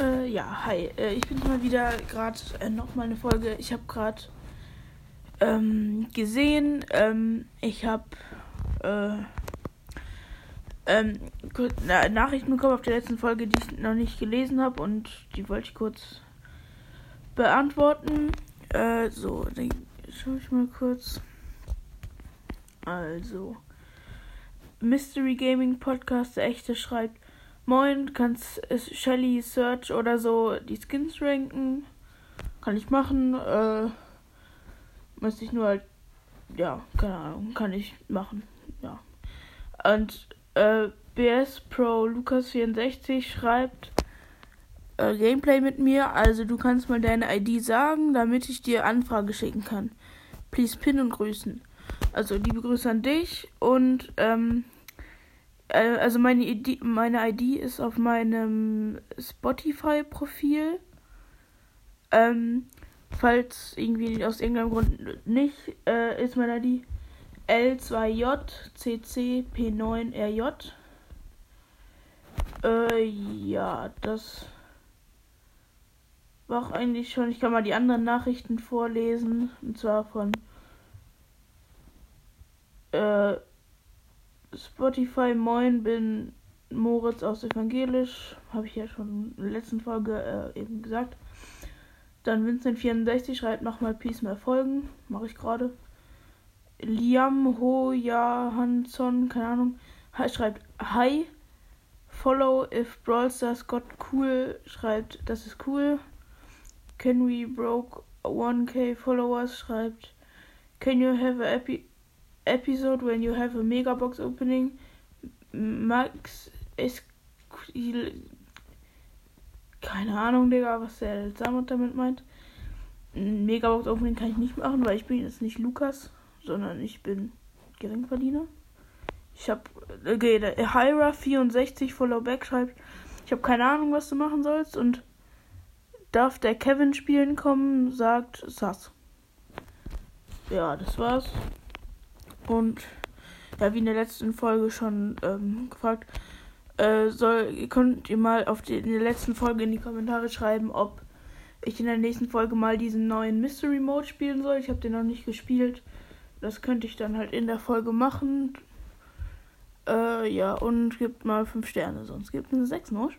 Äh, ja, hi. Äh, ich bin mal wieder gerade äh, nochmal eine Folge. Ich habe gerade ähm, gesehen, ähm, ich habe äh, ähm, na, Nachrichten bekommen auf der letzten Folge, die ich noch nicht gelesen habe und die wollte ich kurz beantworten. Äh, so, dann schaue ich mal kurz. Also, Mystery Gaming Podcast, der echte schreibt, Moin, kannst Shelly Search oder so die Skins ranken? Kann ich machen. Äh, müsste ich nur halt, ja, keine Ahnung, kann ich machen. Ja. Und äh, BS Pro Lukas 64 schreibt äh, Gameplay mit mir. Also du kannst mal deine ID sagen, damit ich dir Anfrage schicken kann. Please pin und grüßen. Also liebe Grüße an dich und ähm, äh, also meine ID, meine ID ist auf meinem Spotify-Profil. Ähm, falls irgendwie aus irgendeinem Grund nicht, äh, ist meine ID L2JCCP9RJ. Äh, ja, das war auch eigentlich schon. Ich kann mal die anderen Nachrichten vorlesen. Und zwar von äh, Spotify, moin, bin Moritz aus Evangelisch. Habe ich ja schon in der letzten Folge äh, eben gesagt. Dann Vincent64 schreibt nochmal Peace mehr Folgen. Mache ich gerade. Liam Ho Johansson, keine Ahnung, schreibt Hi. Follow if Brawl Stars got cool, schreibt das ist cool. Can we broke 1k followers, schreibt Can you have a epi episode when you have a mega box opening. Max ist keine Ahnung, Digga, was der Samut damit meint. Ein Megabox Opening kann ich nicht machen, weil ich bin jetzt nicht Lukas, sondern ich bin Geringverdiener. Ich hab okay, Hyra 64 Follow Back schreibt, ich habe keine Ahnung, was du machen sollst und darf der Kevin spielen kommen, sagt Sass. Ja, das war's. Und ja, wie in der letzten Folge schon ähm, gefragt, äh, soll, könnt ihr mal auf die, in der letzten Folge in die Kommentare schreiben, ob ich in der nächsten Folge mal diesen neuen Mystery Mode spielen soll. Ich habe den noch nicht gespielt. Das könnte ich dann halt in der Folge machen. Äh, ja, und gibt mal 5 Sterne, sonst gibt es eine 6 noch.